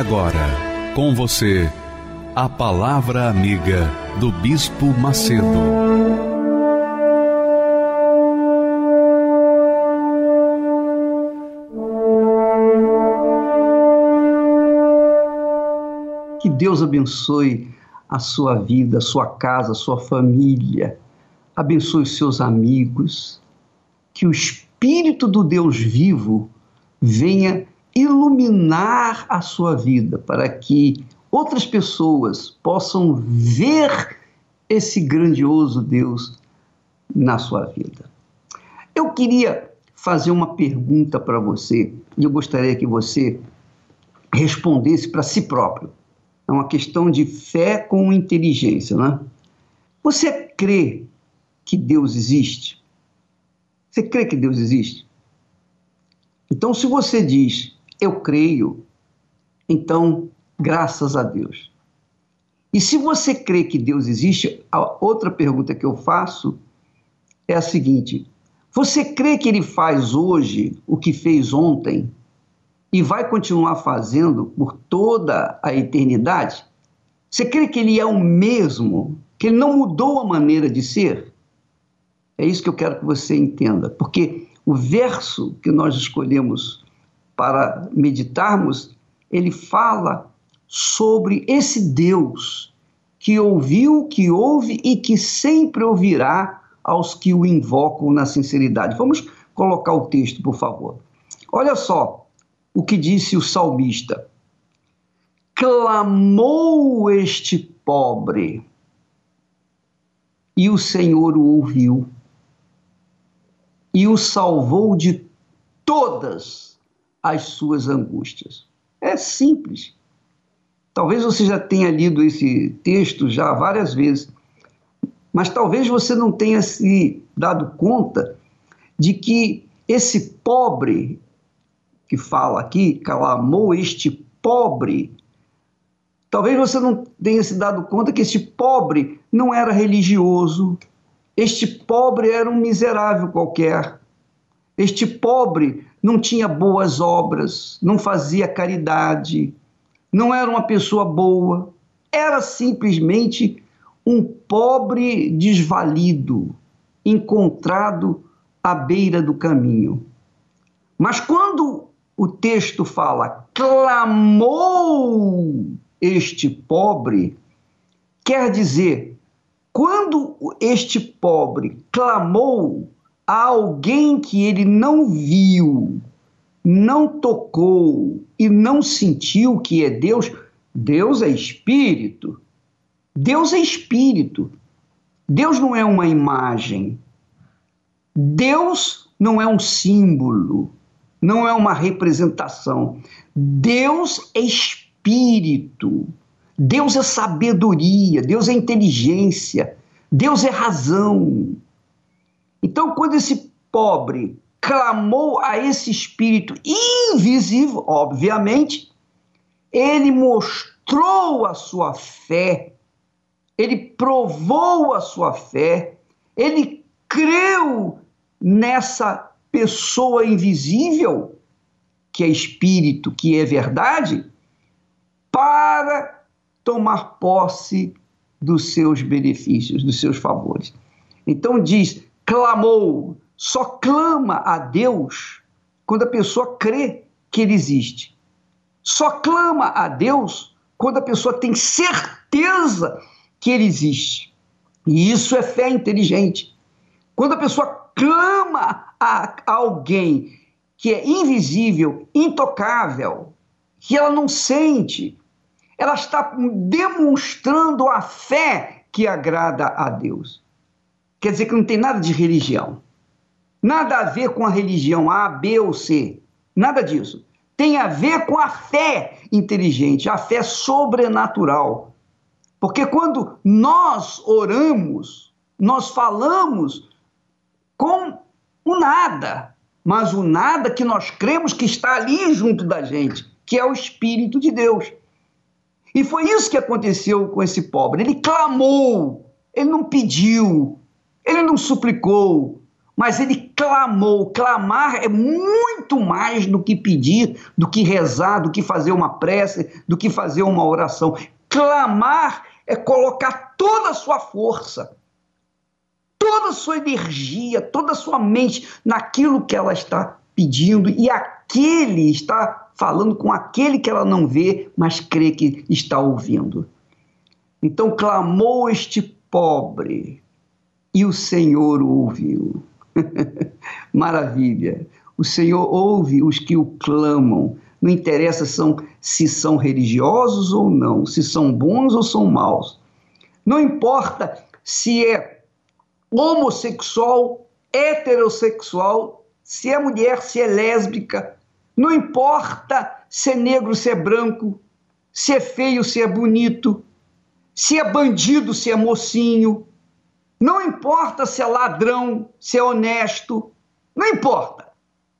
Agora, com você, a Palavra Amiga do Bispo Macedo. Que Deus abençoe a sua vida, a sua casa, a sua família. Abençoe os seus amigos. Que o Espírito do Deus vivo venha iluminar a sua vida para que outras pessoas possam ver esse grandioso Deus na sua vida. Eu queria fazer uma pergunta para você e eu gostaria que você respondesse para si próprio. É uma questão de fé com inteligência, né? Você crê que Deus existe? Você crê que Deus existe? Então, se você diz eu creio, então graças a Deus. E se você crê que Deus existe, a outra pergunta que eu faço é a seguinte: você crê que ele faz hoje o que fez ontem e vai continuar fazendo por toda a eternidade? Você crê que ele é o mesmo, que ele não mudou a maneira de ser? É isso que eu quero que você entenda, porque o verso que nós escolhemos para meditarmos, ele fala sobre esse Deus que ouviu, que ouve e que sempre ouvirá aos que o invocam na sinceridade. Vamos colocar o texto, por favor. Olha só o que disse o salmista: Clamou este pobre, e o Senhor o ouviu, e o salvou de todas as suas angústias. É simples. Talvez você já tenha lido esse texto já várias vezes, mas talvez você não tenha se dado conta de que esse pobre que fala aqui, clamou este pobre, talvez você não tenha se dado conta que este pobre não era religioso, este pobre era um miserável qualquer, este pobre não tinha boas obras, não fazia caridade, não era uma pessoa boa, era simplesmente um pobre desvalido, encontrado à beira do caminho. Mas quando o texto fala clamou este pobre, quer dizer, quando este pobre clamou, alguém que ele não viu, não tocou e não sentiu que é Deus, Deus é espírito. Deus é espírito. Deus não é uma imagem. Deus não é um símbolo, não é uma representação. Deus é espírito. Deus é sabedoria, Deus é inteligência, Deus é razão. Então, quando esse pobre clamou a esse espírito invisível, obviamente, ele mostrou a sua fé, ele provou a sua fé, ele creu nessa pessoa invisível, que é espírito, que é verdade, para tomar posse dos seus benefícios, dos seus favores. Então diz: clamou, só clama a Deus quando a pessoa crê que ele existe. Só clama a Deus quando a pessoa tem certeza que ele existe. E isso é fé inteligente. Quando a pessoa clama a alguém que é invisível, intocável, que ela não sente, ela está demonstrando a fé que agrada a Deus. Quer dizer que não tem nada de religião. Nada a ver com a religião A, B ou C. Nada disso. tem a ver com a fé inteligente, a fé sobrenatural. Porque quando nós oramos, nós falamos com o nada, mas o nada que nós cremos que está ali junto da gente, que é o Espírito de Deus. E foi isso que aconteceu com esse pobre. Ele clamou, ele não pediu, ele não suplicou, mas ele clamou. Clamar é muito mais do que pedir, do que rezar, do que fazer uma prece, do que fazer uma oração. Clamar é colocar toda a sua força, toda a sua energia, toda a sua mente naquilo que ela está pedindo e aquele está falando com aquele que ela não vê, mas crê que está ouvindo. Então clamou este pobre e o Senhor ouviu. Maravilha. O Senhor ouve os que o clamam. Não interessa são, se são religiosos ou não, se são bons ou são maus. Não importa se é homossexual, heterossexual, se é mulher, se é lésbica. Não importa se é negro, se é branco, se é feio, se é bonito, se é bandido, se é mocinho. Não importa se é ladrão, se é honesto. Não importa.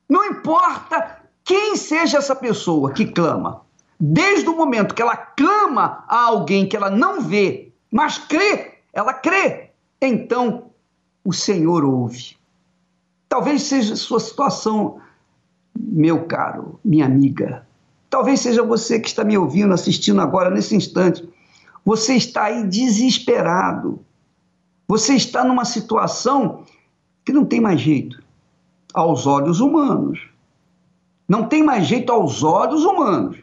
Não importa quem seja essa pessoa que clama, desde o momento que ela clama a alguém que ela não vê, mas crê, ela crê, então o Senhor ouve. Talvez seja sua situação, meu caro, minha amiga. Talvez seja você que está me ouvindo, assistindo agora, nesse instante. Você está aí desesperado. Você está numa situação que não tem mais jeito aos olhos humanos. Não tem mais jeito aos olhos humanos.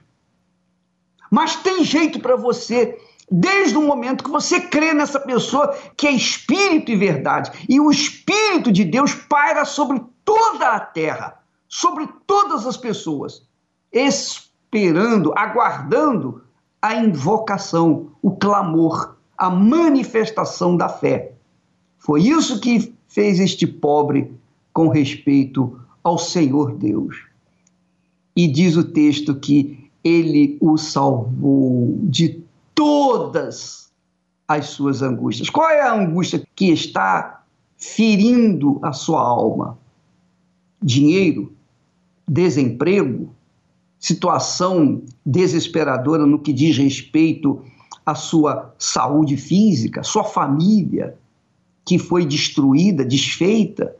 Mas tem jeito para você desde o momento que você crê nessa pessoa que é espírito e verdade. E o espírito de Deus paira sobre toda a terra, sobre todas as pessoas, esperando, aguardando a invocação, o clamor, a manifestação da fé. Foi isso que fez este pobre com respeito ao Senhor Deus. E diz o texto que ele o salvou de todas as suas angústias. Qual é a angústia que está ferindo a sua alma? Dinheiro, desemprego, situação desesperadora no que diz respeito à sua saúde física, sua família que foi destruída, desfeita.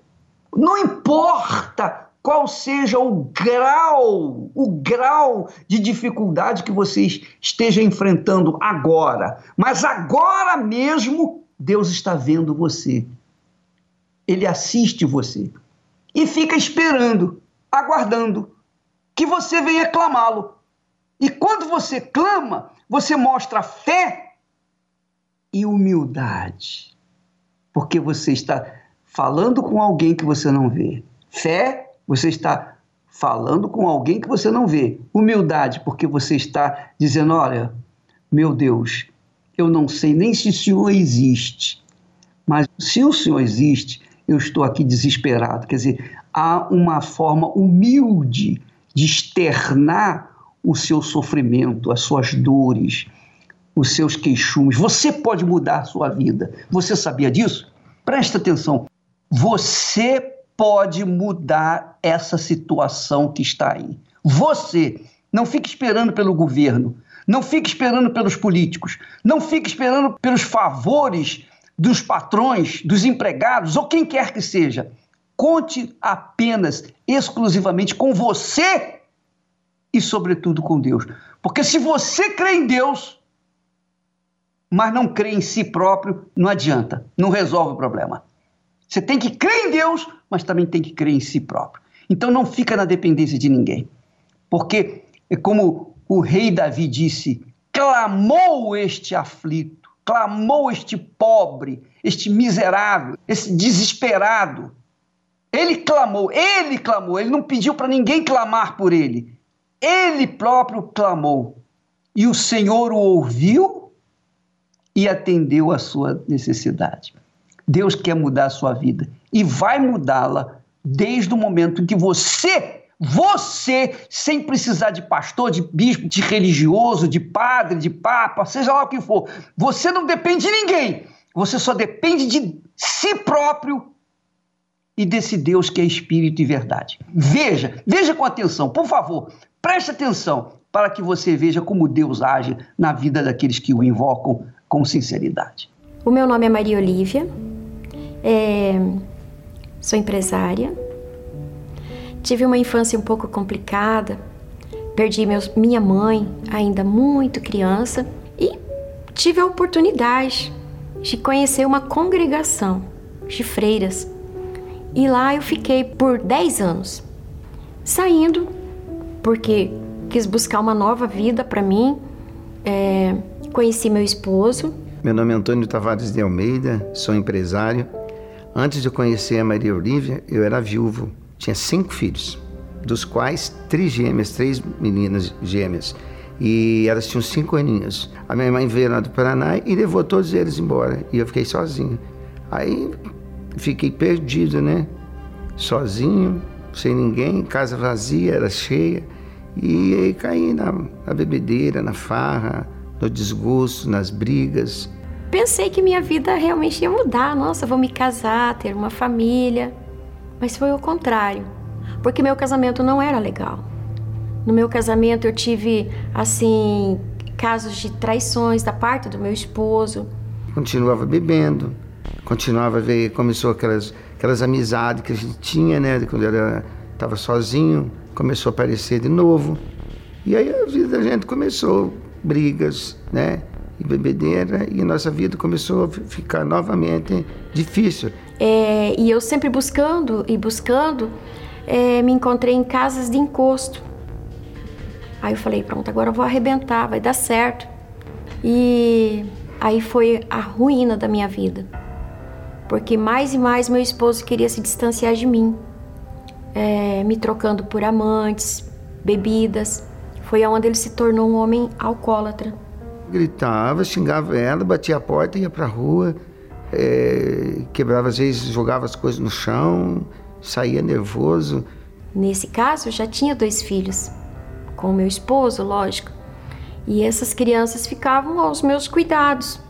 Não importa qual seja o grau, o grau de dificuldade que você esteja enfrentando agora, mas agora mesmo Deus está vendo você. Ele assiste você e fica esperando, aguardando que você venha clamá-lo. E quando você clama, você mostra fé e humildade, porque você está falando com alguém que você não vê. Fé você está falando com alguém que você não vê. Humildade, porque você está dizendo: olha, meu Deus, eu não sei nem se o Senhor existe, mas se o Senhor existe, eu estou aqui desesperado. Quer dizer, há uma forma humilde de externar o seu sofrimento, as suas dores, os seus queixumes. Você pode mudar sua vida. Você sabia disso? Presta atenção. Você pode mudar essa situação que está aí. Você não fique esperando pelo governo, não fique esperando pelos políticos, não fique esperando pelos favores dos patrões, dos empregados ou quem quer que seja. Conte apenas, exclusivamente com você e, sobretudo, com Deus. Porque se você crê em Deus, mas não crê em si próprio, não adianta, não resolve o problema. Você tem que crer em Deus, mas também tem que crer em si próprio. Então não fica na dependência de ninguém. Porque, é como o rei Davi disse, clamou este aflito, clamou este pobre, este miserável, esse desesperado. Ele clamou, ele clamou, ele não pediu para ninguém clamar por ele. Ele próprio clamou. E o Senhor o ouviu e atendeu a sua necessidade. Deus quer mudar a sua vida e vai mudá-la desde o momento em que você Você, sem precisar de pastor, de bispo, de religioso, de padre, de papa, seja lá o que for, você não depende de ninguém. Você só depende de si próprio e desse Deus que é espírito e verdade. Veja, veja com atenção, por favor, preste atenção para que você veja como Deus age na vida daqueles que o invocam com sinceridade. O meu nome é Maria Olívia, é... sou empresária Tive uma infância um pouco complicada, perdi meus, minha mãe ainda muito criança e tive a oportunidade de conhecer uma congregação de freiras. E lá eu fiquei por 10 anos, saindo porque quis buscar uma nova vida para mim. É, conheci meu esposo. Meu nome é Antônio Tavares de Almeida, sou empresário. Antes de conhecer a Maria Olívia, eu era viúvo tinha cinco filhos, dos quais três gêmeas, três meninas gêmeas. E elas tinham cinco aninhos. A minha mãe veio lá do Paraná e levou todos eles embora. E eu fiquei sozinho. Aí fiquei perdido, né? Sozinho, sem ninguém, casa vazia, era cheia. E aí caí na, na bebedeira, na farra, no desgosto, nas brigas. Pensei que minha vida realmente ia mudar. Nossa, vou me casar, ter uma família. Mas foi o contrário, porque meu casamento não era legal. No meu casamento eu tive, assim, casos de traições da parte do meu esposo. Continuava bebendo, continuava a ver, começou aquelas, aquelas amizades que a gente tinha, né, quando eu estava sozinho, começou a aparecer de novo. E aí a vida da gente começou, brigas, né, e bebedeira, e nossa vida começou a ficar novamente difícil. É, e eu sempre buscando e buscando, é, me encontrei em casas de encosto. Aí eu falei, pronto, agora eu vou arrebentar, vai dar certo. E aí foi a ruína da minha vida. Porque mais e mais meu esposo queria se distanciar de mim, é, me trocando por amantes, bebidas. Foi aonde ele se tornou um homem alcoólatra. Gritava, xingava ela, batia a porta, ia pra rua é, quebrava às vezes, jogava as coisas no chão, saía nervoso. Nesse caso, eu já tinha dois filhos, com o meu esposo, lógico. E essas crianças ficavam aos meus cuidados.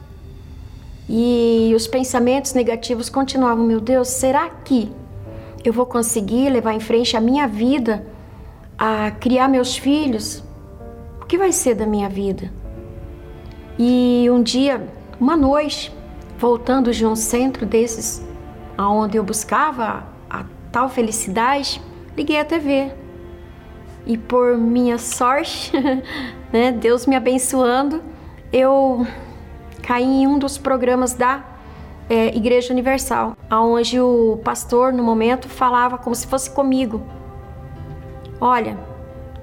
E os pensamentos negativos continuavam: meu Deus, será que eu vou conseguir levar em frente a minha vida, a criar meus filhos? Que vai ser da minha vida? E um dia, uma noite, voltando de um centro desses, aonde eu buscava a, a tal felicidade, liguei a TV. E por minha sorte, né, Deus me abençoando, eu caí em um dos programas da é, Igreja Universal, aonde o pastor, no momento, falava como se fosse comigo. Olha,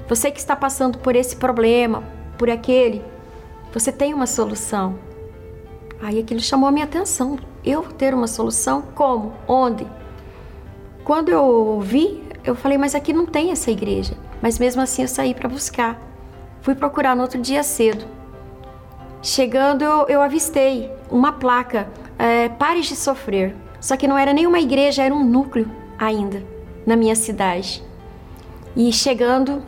você que está passando por esse problema, por aquele, você tem uma solução. Aí aquilo chamou a minha atenção. Eu ter uma solução? Como? Onde? Quando eu vi, eu falei, mas aqui não tem essa igreja. Mas mesmo assim eu saí para buscar. Fui procurar no outro dia cedo. Chegando, eu, eu avistei uma placa, é, Pares de Sofrer. Só que não era nenhuma igreja, era um núcleo ainda na minha cidade. E chegando,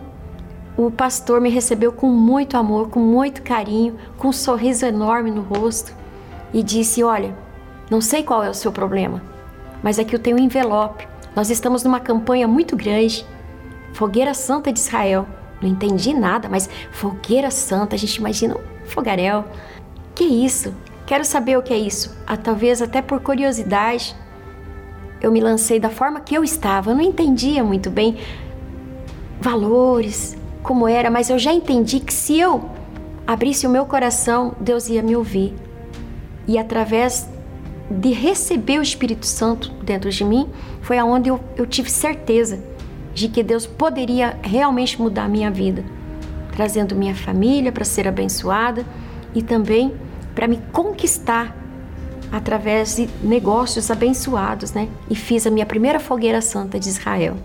o pastor me recebeu com muito amor, com muito carinho, com um sorriso enorme no rosto e disse: Olha, não sei qual é o seu problema, mas aqui eu tenho um envelope. Nós estamos numa campanha muito grande. Fogueira Santa de Israel. Não entendi nada, mas Fogueira Santa, a gente imagina um fogaréu. Que isso? Quero saber o que é isso. Ah, talvez até por curiosidade. Eu me lancei da forma que eu estava. Eu não entendia muito bem valores, como era, mas eu já entendi que se eu abrisse o meu coração, Deus ia me ouvir e através de receber o Espírito Santo dentro de mim, foi aonde eu, eu tive certeza de que Deus poderia realmente mudar a minha vida, trazendo minha família para ser abençoada e também para me conquistar através de negócios abençoados, né? E fiz a minha primeira fogueira santa de Israel.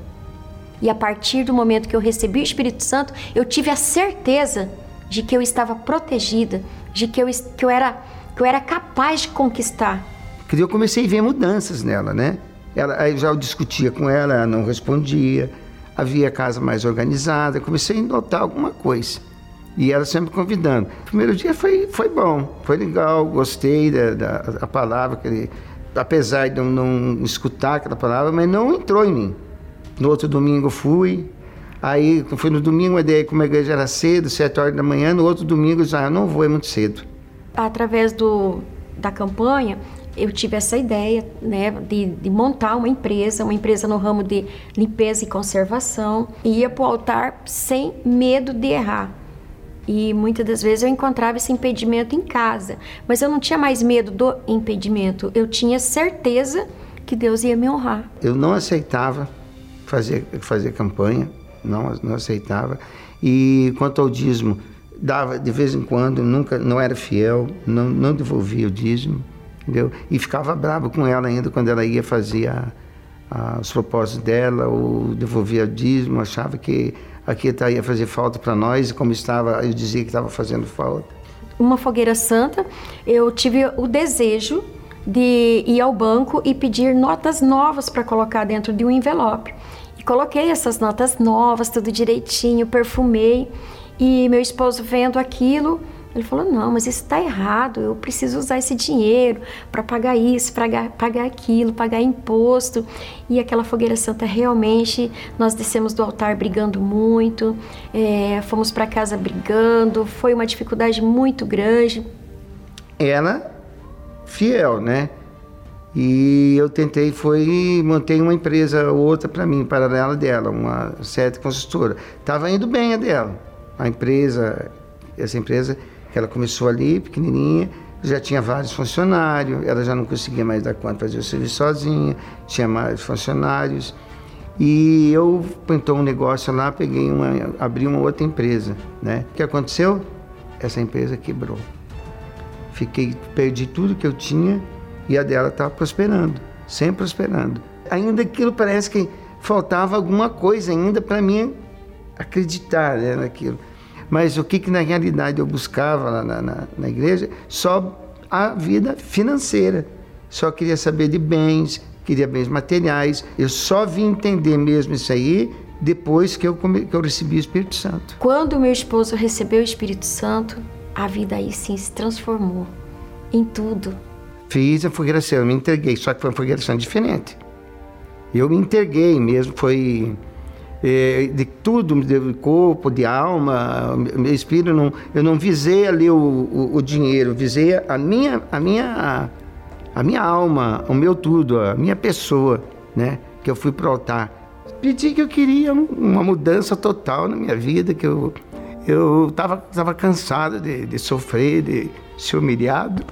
E a partir do momento que eu recebi o Espírito Santo, eu tive a certeza de que eu estava protegida, de que eu, que eu era que eu era capaz de conquistar. Eu comecei a ver mudanças nela, né? Ela, aí já eu discutia com ela, ela não respondia. havia casa mais organizada, comecei a notar alguma coisa. E ela sempre convidando. O primeiro dia foi, foi bom, foi legal, gostei da, da, da palavra, que ele, apesar de eu não escutar aquela palavra, mas não entrou em mim. No outro domingo fui, aí fui no domingo, a ideia como a igreja era cedo, sete horas da manhã, no outro domingo já não vou, é muito cedo. Através do, da campanha, eu tive essa ideia né, de, de, montar uma empresa, uma empresa no ramo de limpeza e conservação, e ia para o altar sem medo de errar. E muitas das vezes eu encontrava esse impedimento em casa, mas eu não tinha mais medo do impedimento, eu tinha certeza que Deus ia me honrar. Eu não aceitava fazer, fazer campanha, não, não aceitava. E quanto ao dízimo, dava de vez em quando, nunca, não era fiel, não, não devolvia o dízimo, entendeu? E ficava bravo com ela ainda quando ela ia fazer a, a, os propósitos dela, ou devolvia o dízimo, achava que aqui tá, ia fazer falta para nós, e como estava, eu dizia que estava fazendo falta. Uma fogueira santa, eu tive o desejo de ir ao banco e pedir notas novas para colocar dentro de um envelope. E coloquei essas notas novas, tudo direitinho, perfumei. E meu esposo vendo aquilo, ele falou: Não, mas isso está errado. Eu preciso usar esse dinheiro para pagar isso, pagar, pagar aquilo, pagar imposto. E aquela fogueira santa realmente, nós descemos do altar brigando muito, é, fomos para casa brigando. Foi uma dificuldade muito grande. Ela, fiel, né? E eu tentei, foi, montei uma empresa outra para mim, paralela dela, uma certa consultora. Estava indo bem a dela. A empresa, essa empresa que ela começou ali, pequenininha, já tinha vários funcionários, ela já não conseguia mais dar conta de fazer o serviço sozinha, tinha mais funcionários. E eu pintou um negócio lá, peguei uma, abri uma outra empresa, né? O que aconteceu? Essa empresa quebrou. Fiquei, perdi tudo que eu tinha e a dela estava prosperando, sempre prosperando. Ainda aquilo parece que faltava alguma coisa ainda para mim acreditar né, naquilo. Mas o que, que na realidade eu buscava lá na, na, na igreja? Só a vida financeira. Só queria saber de bens, queria bens materiais. Eu só vim entender mesmo isso aí depois que eu, que eu recebi o Espírito Santo. Quando meu esposo recebeu o Espírito Santo, a vida aí sim se transformou em tudo. Fiz a fogueiração, eu me entreguei, só que foi uma fogueiração diferente. Eu me entreguei mesmo, foi é, de tudo, de corpo, de alma, meu espírito, não, eu não visei ali o, o, o, dinheiro, visei a minha, a, minha, a minha alma, o meu tudo, a minha pessoa, né? Que eu fui para o altar. Pedi que eu queria uma mudança total na minha vida, que eu eu estava tava cansado de, de sofrer, de ser humilhado.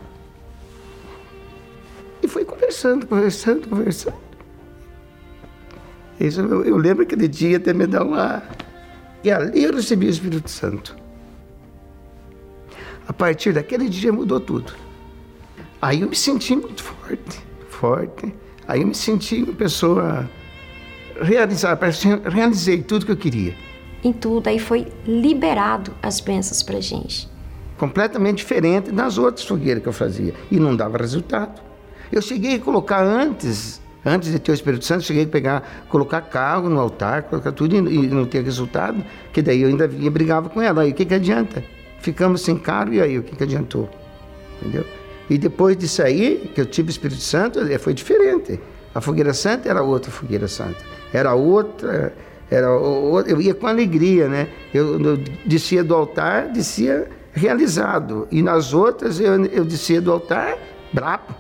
E fui conversando, conversando, conversando. Isso, eu, eu lembro aquele dia até me dar uma. E ali eu recebi o Espírito Santo. A partir daquele dia mudou tudo. Aí eu me senti muito forte, forte. Aí eu me senti uma pessoa realizada, realizei tudo que eu queria. Em tudo, aí foi liberado as bênçãos pra gente. Completamente diferente das outras fogueiras que eu fazia. E não dava resultado. Eu cheguei a colocar antes Antes de ter o Espírito Santo, cheguei a pegar, colocar carro no altar, colocar tudo e, não ter resultado, que daí eu ainda vinha brigava com ela. Aí o que, que adianta? Ficamos sem carro e aí o que, que adiantou? Entendeu? E depois disso aí, que eu tive o Espírito Santo, é, foi diferente. A fogueira santa era outra fogueira santa. Era outra, era eu ia com alegria, né? Eu, eu descia do altar, descia realizado. E nas outras eu, eu descia do altar brabo.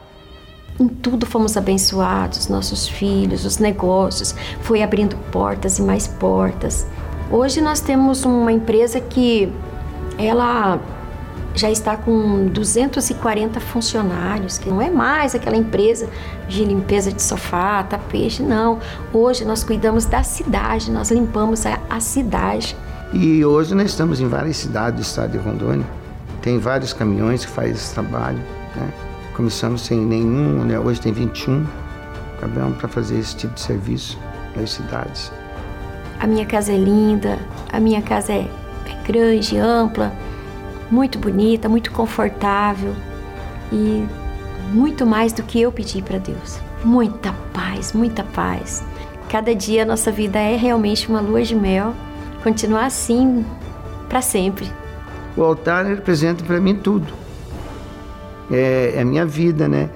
Em tudo fomos abençoados, nossos filhos, os negócios, foi abrindo portas e mais portas. Hoje nós temos uma empresa que ela já está com 240 funcionários, que não é mais aquela empresa de limpeza de sofá, tapete, não. Hoje nós cuidamos da cidade, nós limpamos a, a cidade. E hoje nós estamos em várias cidades do estado de Rondônia. Tem vários caminhões que fazem esse trabalho, né? Começamos sem nenhum, né? hoje tem 21 caminhão para fazer esse tipo de serviço nas cidades. A minha casa é linda, a minha casa é, é grande, ampla, muito bonita, muito confortável e muito mais do que eu pedi para Deus. Muita paz, muita paz. cada dia a nossa vida é realmente uma lua de mel, continuar assim para sempre. O altar representa para mim tudo. É, é a minha vida, né?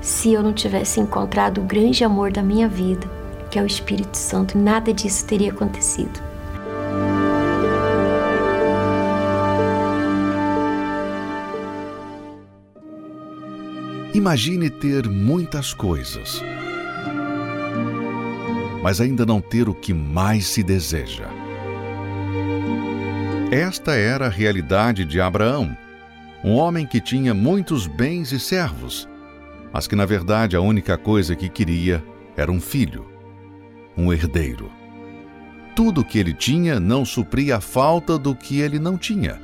Se eu não tivesse encontrado o grande amor da minha vida, que é o Espírito Santo, nada disso teria acontecido. Imagine ter muitas coisas, mas ainda não ter o que mais se deseja. Esta era a realidade de Abraão, um homem que tinha muitos bens e servos, mas que na verdade a única coisa que queria era um filho, um herdeiro. Tudo o que ele tinha não supria a falta do que ele não tinha.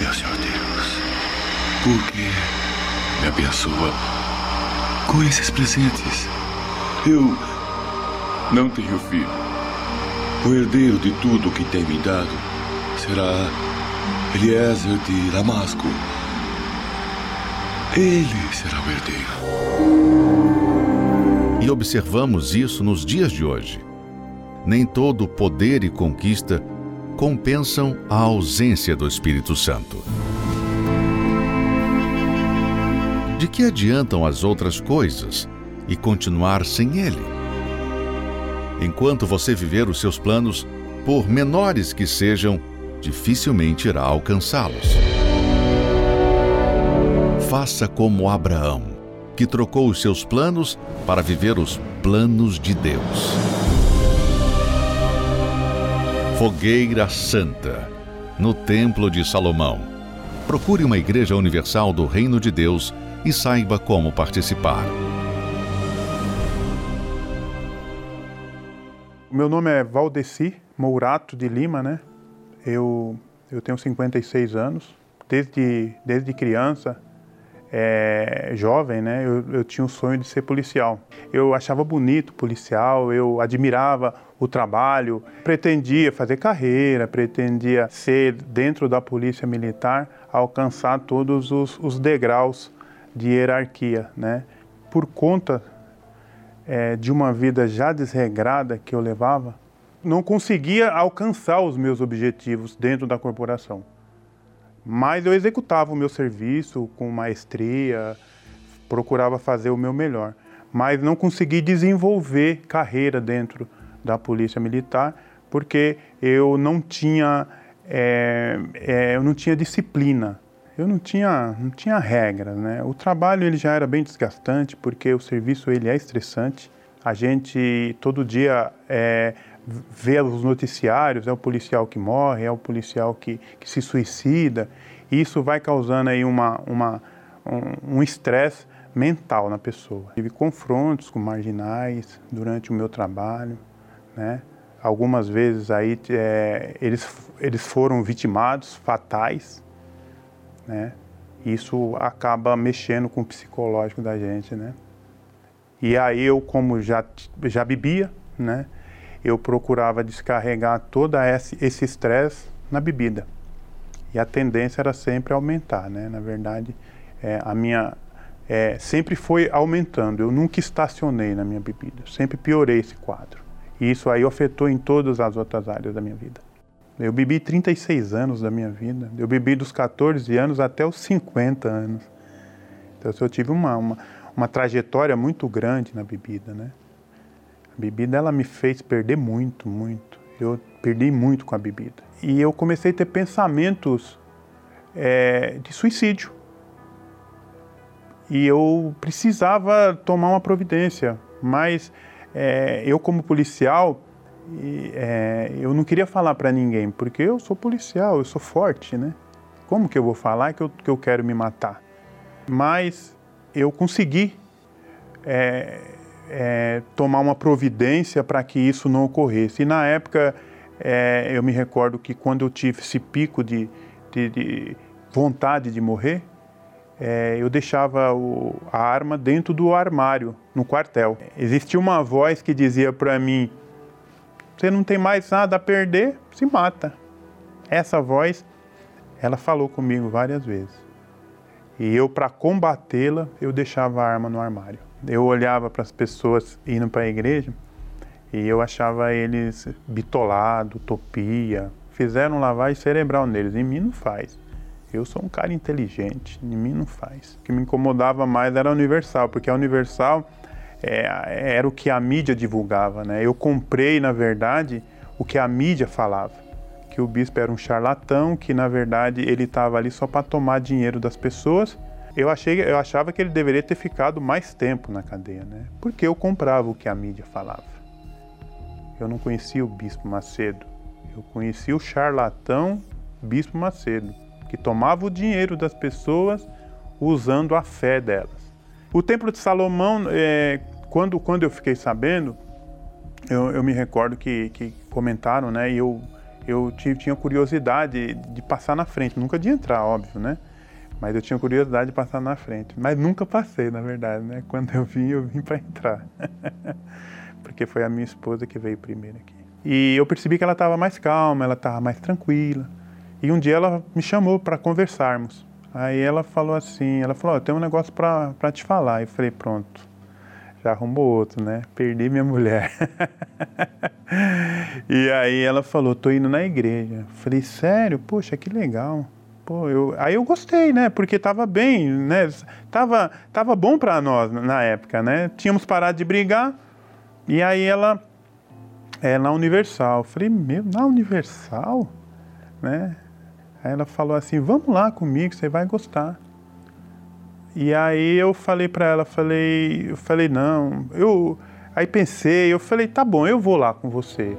Meu Senhor Deus, por que me abençoa com esses presentes? Eu não tenho filho. O herdeiro de tudo que tem me dado será Eliezer de Damasco. Ele será o herdeiro. E observamos isso nos dias de hoje. Nem todo poder e conquista compensam a ausência do Espírito Santo. De que adiantam as outras coisas e continuar sem ele? Enquanto você viver os seus planos, por menores que sejam, dificilmente irá alcançá-los. Faça como Abraão, que trocou os seus planos para viver os planos de Deus. Fogueira Santa, no Templo de Salomão. Procure uma Igreja Universal do Reino de Deus e saiba como participar. Meu nome é Valdeci Mourato de Lima, né? Eu, eu tenho 56 anos. Desde, desde criança, é, jovem, né, eu, eu, tinha o sonho de ser policial. Eu achava bonito policial, eu admirava o trabalho, pretendia fazer carreira, pretendia ser, dentro da polícia militar, alcançar todos os, os degraus de hierarquia. Né? Por conta é, de uma vida já desregrada que eu levava, não conseguia alcançar os meus objetivos dentro da corporação. Mas eu executava o meu serviço com maestria, procurava fazer o meu melhor. Mas não consegui desenvolver carreira dentro da Polícia Militar porque eu não tinha, é, é, eu não tinha disciplina. Eu não tinha, não tinha regras, né? O trabalho ele já era bem desgastante porque o serviço ele é estressante. A gente todo dia é, vê os noticiários, é o policial que morre, é o policial que, que se suicida. E isso vai causando aí uma, uma, um estresse um mental na pessoa. Tive confrontos com marginais durante o meu trabalho, né? Algumas vezes aí é, eles, eles foram vitimados, fatais, né? Isso acaba mexendo com o psicológico da gente, né? E aí eu, como já, já bebia, né? eu procurava descarregar todo esse estresse na bebida. E a tendência era sempre aumentar, né? Na verdade, é, a minha é, sempre foi aumentando. Eu nunca estacionei na minha bebida. Sempre piorei esse quadro. E isso aí afetou em todas as outras áreas da minha vida. Eu bebi 36 anos da minha vida. Eu bebi dos 14 anos até os 50 anos. Então eu tive uma, uma, uma trajetória muito grande na bebida, né? A bebida ela me fez perder muito, muito. Eu perdi muito com a bebida. E eu comecei a ter pensamentos é, de suicídio. E eu precisava tomar uma providência, mas é, eu como policial, é, eu não queria falar para ninguém, porque eu sou policial, eu sou forte, né? Como que eu vou falar que eu, que eu quero me matar? Mas eu consegui é, é, tomar uma providência para que isso não ocorresse. E na época, é, eu me recordo que quando eu tive esse pico de, de, de vontade de morrer, é, eu deixava o, a arma dentro do armário, no quartel. Existia uma voz que dizia para mim: Você não tem mais nada a perder, se mata. Essa voz, ela falou comigo várias vezes. E eu, para combatê-la, eu deixava a arma no armário eu olhava para as pessoas indo para a igreja E eu achava eles bitolado, utopia. Fizeram lavagem cerebral neles. Em mim não faz. Eu sou um cara inteligente, em mim não faz. O que me incomodava mais era a Universal, porque a Universal é, era o que a mídia divulgava, né? Eu comprei, na verdade, o que a mídia falava. Que o bispo era um charlatão, que na verdade ele estava ali só para tomar dinheiro das pessoas. Eu, achei, eu achava que ele deveria ter ficado mais tempo na cadeia, né? Porque eu comprava o que a mídia falava. Eu não conhecia o bispo Macedo. Eu conhecia o charlatão bispo Macedo que tomava o dinheiro das pessoas usando a fé delas. O Templo de Salomão, é, quando, quando eu fiquei sabendo, eu, eu me recordo que, que, comentaram, né? E eu, eu tinha curiosidade de passar na frente, nunca de entrar, óbvio, né? Mas eu tinha curiosidade de passar na frente. Mas nunca passei, na verdade, né? Quando eu vim, eu vim para entrar. Porque foi a minha esposa que veio primeiro aqui. E eu percebi que ela estava mais calma, ela estava mais tranquila. E um dia ela me chamou para conversarmos. Aí ela falou assim, ela falou, oh, eu tenho um negócio para te falar. Eu falei, pronto, já arrumou outro, né? Perdi minha mulher. e aí ela falou, tô indo na igreja. Eu falei, sério? Poxa, que legal. Pô, eu, aí eu gostei, né? Porque tava bem, né? Tava, tava bom para nós na época, né? Tínhamos parado de brigar. E aí ela é na Universal. Eu falei, meu, na Universal, né? Aí ela falou assim: "Vamos lá comigo, você vai gostar". E aí eu falei para ela, falei, eu falei não, eu aí pensei, eu falei tá bom, eu vou lá com você.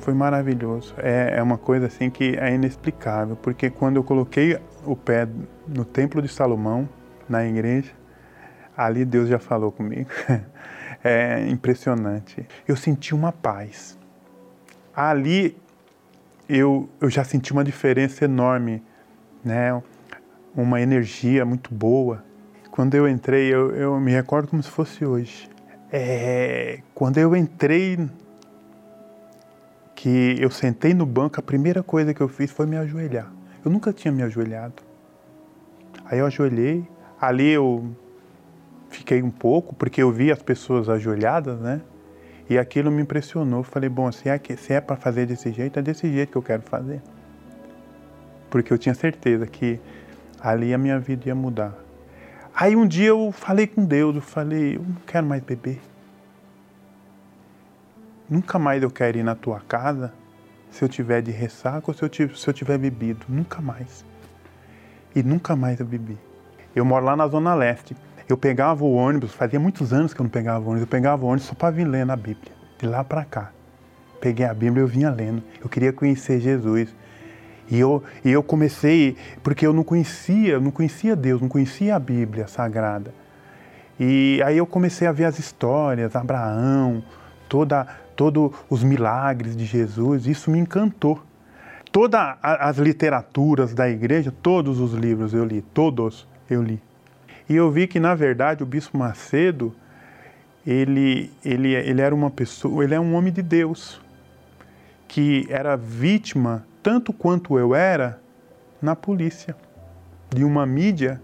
Foi maravilhoso. É, é uma coisa assim que é inexplicável, porque quando eu coloquei o pé no templo de Salomão, na igreja, ali Deus já falou comigo. É impressionante. Eu senti uma paz ali eu, eu já senti uma diferença enorme, né? uma energia muito boa. Quando eu entrei, eu, eu me recordo como se fosse hoje. É, quando eu entrei, que eu sentei no banco, a primeira coisa que eu fiz foi me ajoelhar. Eu nunca tinha me ajoelhado. Aí eu ajoelhei, ali eu fiquei um pouco, porque eu vi as pessoas ajoelhadas, né? E aquilo me impressionou. Falei, bom, se é, se é para fazer desse jeito, é desse jeito que eu quero fazer. Porque eu tinha certeza que ali a minha vida ia mudar. Aí um dia eu falei com Deus, eu falei, eu não quero mais beber. Nunca mais eu quero ir na tua casa se eu tiver de ressaca ou se eu, tiver, se eu tiver bebido. Nunca mais. E nunca mais eu bebi. Eu moro lá na Zona Leste. Eu pegava o ônibus, fazia muitos anos que eu não pegava o ônibus, eu pegava o ônibus só para vir lendo a Bíblia, de lá para cá. Peguei a Bíblia e eu vinha lendo. Eu queria conhecer Jesus. E eu, e eu comecei, porque eu não conhecia, não conhecia Deus, não conhecia a Bíblia Sagrada. E aí eu comecei a ver as histórias, Abraão, toda, todos os milagres de Jesus, isso me encantou. Todas as literaturas da igreja, todos os livros eu li, todos eu li. E eu vi que, na verdade, o Bispo Macedo, ele, ele, ele era uma pessoa, ele é um homem de Deus, que era vítima, tanto quanto eu era, na polícia, de uma mídia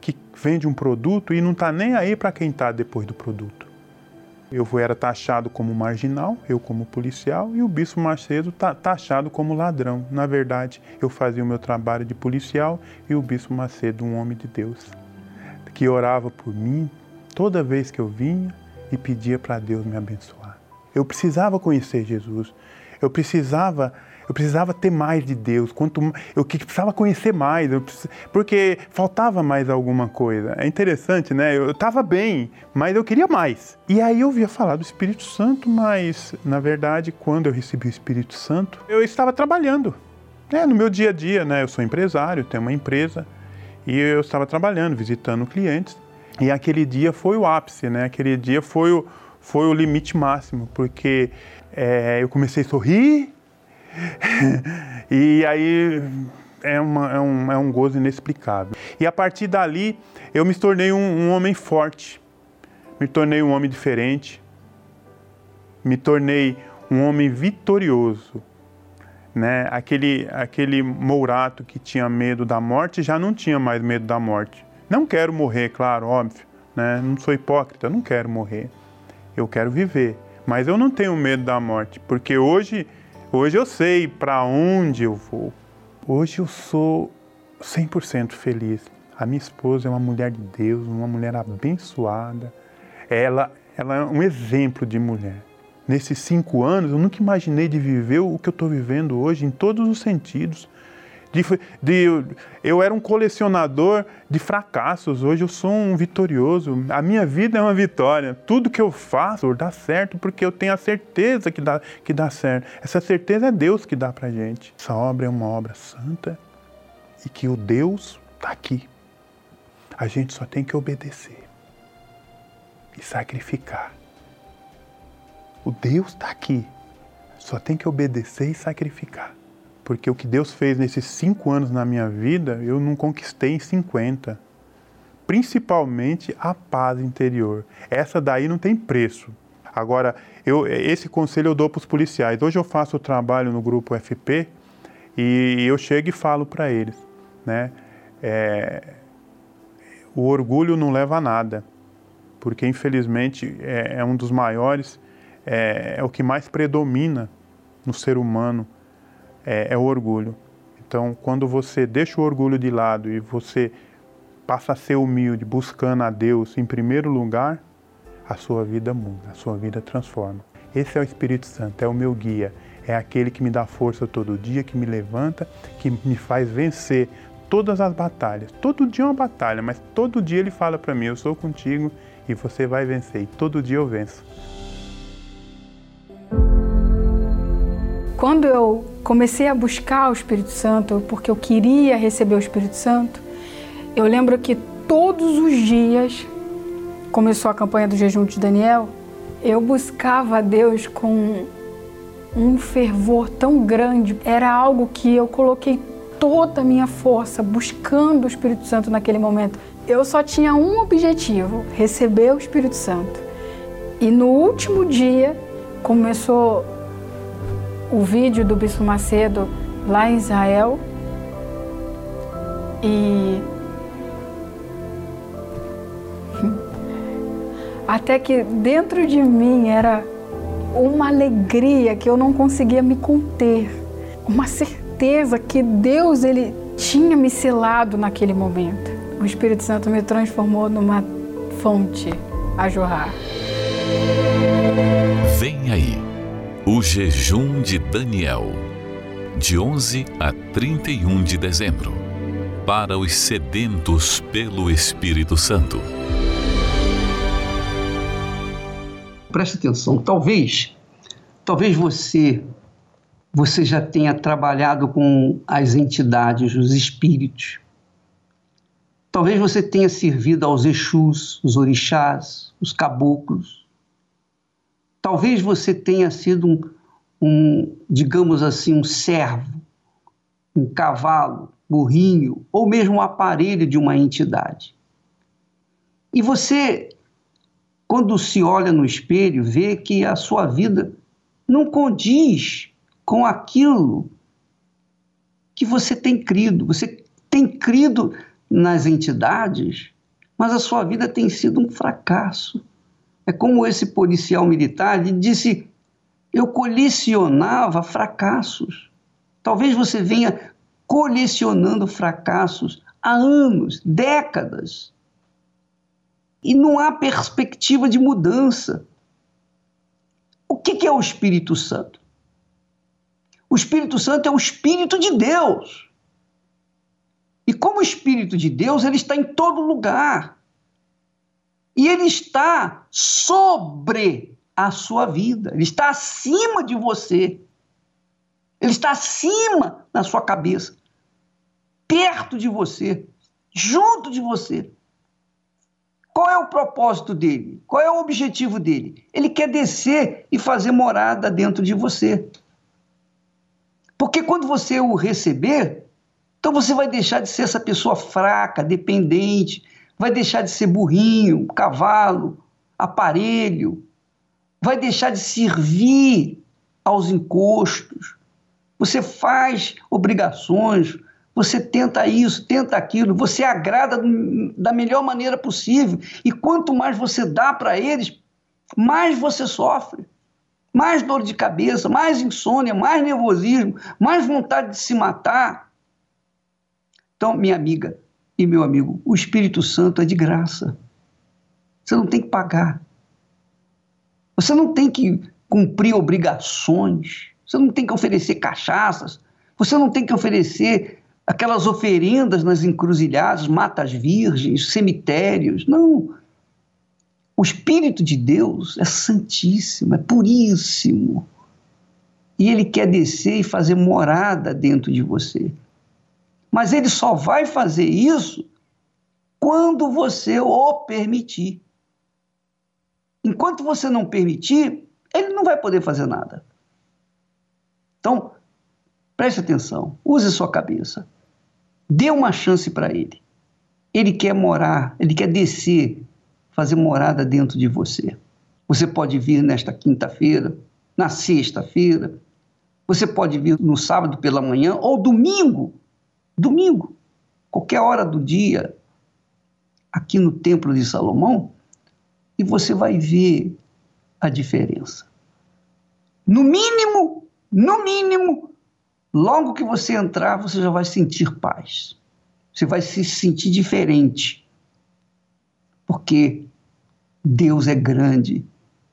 que vende um produto e não está nem aí para quem está depois do produto. Eu era taxado como marginal, eu como policial, e o Bispo Macedo tá taxado como ladrão. Na verdade, eu fazia o meu trabalho de policial e o Bispo Macedo, um homem de Deus que orava por mim toda vez que eu vinha e pedia para Deus me abençoar. Eu precisava conhecer Jesus. Eu precisava, eu precisava ter mais de Deus. Quanto eu precisava conhecer mais, porque faltava mais alguma coisa. É interessante, né? Eu estava bem, mas eu queria mais. E aí eu via falar do Espírito Santo, mas na verdade, quando eu recebi o Espírito Santo, eu estava trabalhando. É, no meu dia a dia, né? Eu sou empresário, tenho uma empresa. E eu estava trabalhando, visitando clientes, e aquele dia foi o ápice, né? Aquele dia foi o, foi o limite máximo, porque é, eu comecei a sorrir, e aí é, uma, é, um, é um gozo inexplicável. E a partir dali, eu me tornei um, um homem forte, me tornei um homem diferente, me tornei um homem vitorioso, né? Aquele, aquele Mourato que tinha medo da morte já não tinha mais medo da morte. Não quero morrer, claro, óbvio, né? Não sou hipócrita, não quero morrer. Eu quero viver, mas eu não tenho medo da morte, porque hoje, hoje eu sei para onde eu vou. Hoje eu sou 100% feliz. A minha esposa é uma mulher de Deus, uma mulher abençoada. Ela, ela é um exemplo de mulher. Nesses cinco anos, eu nunca imaginei de viver o que eu estou vivendo hoje, em todos os sentidos. De, de, eu era um colecionador de fracassos, hoje eu sou um vitorioso. A minha vida é uma vitória. Tudo que eu faço dá certo porque eu tenho a certeza que dá, que dá certo. Essa certeza é Deus que dá para gente. Essa obra é uma obra santa e que o Deus está aqui. A gente só tem que obedecer e sacrificar. O Deus está aqui. Só tem que obedecer e sacrificar. Porque o que Deus fez nesses cinco anos na minha vida, eu não conquistei em 50. Principalmente a paz interior. Essa daí não tem preço. Agora, eu, esse conselho eu dou para os policiais. Hoje eu faço o trabalho no grupo FP e eu chego e falo para eles, né? É, o orgulho não leva a nada, porque infelizmente é, é um dos maiores, é, é, o que mais predomina no ser humano, é, é o orgulho. Então, quando você deixa o orgulho de lado e você passa a ser humilde, buscando a Deus em primeiro lugar, a sua vida muda, a sua vida transforma. Esse é o Espírito Santo, é o meu guia, é aquele que me dá força todo dia, que me levanta, que me faz vencer todas as batalhas. Todo dia é uma batalha, mas todo dia ele fala para mim: Eu sou contigo e você vai vencer. E todo dia eu venço. Quando eu comecei a buscar o Espírito Santo, porque eu queria receber o Espírito Santo, eu lembro que todos os dias, começou a campanha do jejum de Daniel, eu buscava a Deus com um fervor tão grande. Era algo que eu coloquei toda a minha força buscando o Espírito Santo naquele momento. Eu só tinha um objetivo: receber o Espírito Santo. E no último dia começou o vídeo do Bispo Macedo lá em Israel. E até que dentro de mim era uma alegria que eu não conseguia me conter, uma certeza que Deus ele tinha me selado naquele momento. O Espírito Santo me transformou numa fonte a jorrar. Vem aí, o jejum de Daniel, de 11 a 31 de dezembro, para os sedentos pelo Espírito Santo. Preste atenção, talvez, talvez você você já tenha trabalhado com as entidades, os espíritos. Talvez você tenha servido aos Exus, os orixás, os caboclos. Talvez você tenha sido um, um digamos assim, um servo, um cavalo, burrinho, ou mesmo um aparelho de uma entidade. E você, quando se olha no espelho, vê que a sua vida não condiz com aquilo que você tem crido. Você tem crido nas entidades, mas a sua vida tem sido um fracasso. É como esse policial militar ele disse: eu colecionava fracassos. Talvez você venha colecionando fracassos há anos, décadas. E não há perspectiva de mudança. O que é o Espírito Santo? O Espírito Santo é o Espírito de Deus. E como Espírito de Deus, ele está em todo lugar. E ele está sobre a sua vida, ele está acima de você. Ele está acima da sua cabeça, perto de você, junto de você. Qual é o propósito dele? Qual é o objetivo dele? Ele quer descer e fazer morada dentro de você. Porque quando você o receber, então você vai deixar de ser essa pessoa fraca, dependente, vai deixar de ser burrinho, cavalo, aparelho, vai deixar de servir aos encostos. Você faz obrigações, você tenta isso, tenta aquilo, você agrada da melhor maneira possível. E quanto mais você dá para eles, mais você sofre. Mais dor de cabeça, mais insônia, mais nervosismo, mais vontade de se matar. Então, minha amiga e meu amigo, o Espírito Santo é de graça. Você não tem que pagar. Você não tem que cumprir obrigações. Você não tem que oferecer cachaças. Você não tem que oferecer aquelas oferendas nas encruzilhadas, matas virgens, cemitérios. Não. O Espírito de Deus é santíssimo, é puríssimo. E ele quer descer e fazer morada dentro de você. Mas ele só vai fazer isso quando você o permitir. Enquanto você não permitir, ele não vai poder fazer nada. Então, preste atenção, use sua cabeça. Dê uma chance para ele. Ele quer morar, ele quer descer, fazer morada dentro de você. Você pode vir nesta quinta-feira, na sexta-feira, você pode vir no sábado pela manhã ou domingo, domingo, qualquer hora do dia, aqui no Templo de Salomão, e você vai ver a diferença. No mínimo, no mínimo, Logo que você entrar, você já vai sentir paz. Você vai se sentir diferente. Porque Deus é grande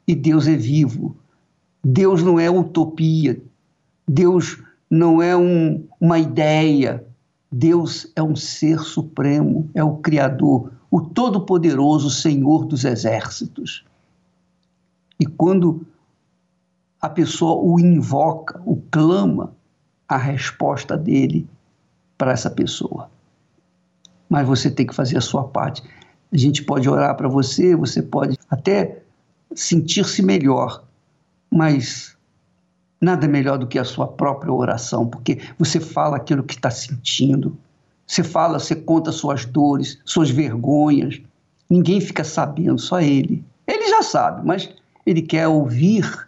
e Deus é vivo. Deus não é utopia. Deus não é um, uma ideia. Deus é um ser supremo, é o Criador, o Todo-Poderoso Senhor dos Exércitos. E quando a pessoa o invoca, o clama, a resposta dele para essa pessoa. Mas você tem que fazer a sua parte. A gente pode orar para você, você pode até sentir-se melhor, mas nada melhor do que a sua própria oração, porque você fala aquilo que está sentindo, você fala, você conta suas dores, suas vergonhas. Ninguém fica sabendo, só ele. Ele já sabe, mas ele quer ouvir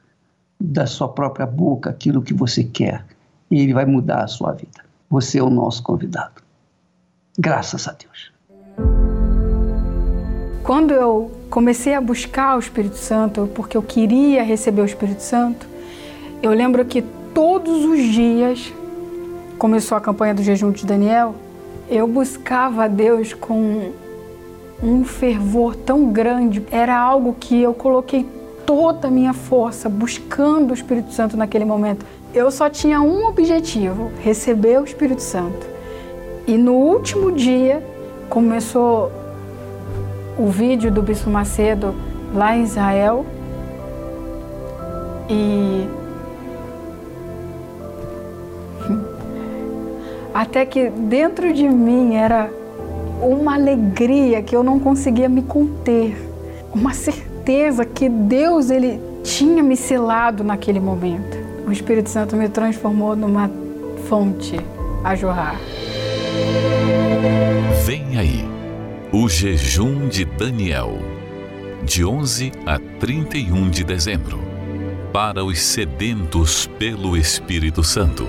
da sua própria boca aquilo que você quer e ele vai mudar a sua vida. Você é o nosso convidado. Graças a Deus. Quando eu comecei a buscar o Espírito Santo, porque eu queria receber o Espírito Santo, eu lembro que todos os dias, começou a campanha do jejum de Daniel, eu buscava a Deus com um fervor tão grande. Era algo que eu coloquei toda a minha força buscando o Espírito Santo naquele momento eu só tinha um objetivo: receber o Espírito Santo. E no último dia começou o vídeo do Bispo Macedo lá em Israel e até que dentro de mim era uma alegria que eu não conseguia me conter, uma certeza que Deus ele tinha me selado naquele momento o Espírito Santo me transformou numa fonte a jorrar. Vem aí, o jejum de Daniel, de 11 a 31 de dezembro, para os sedentos pelo Espírito Santo.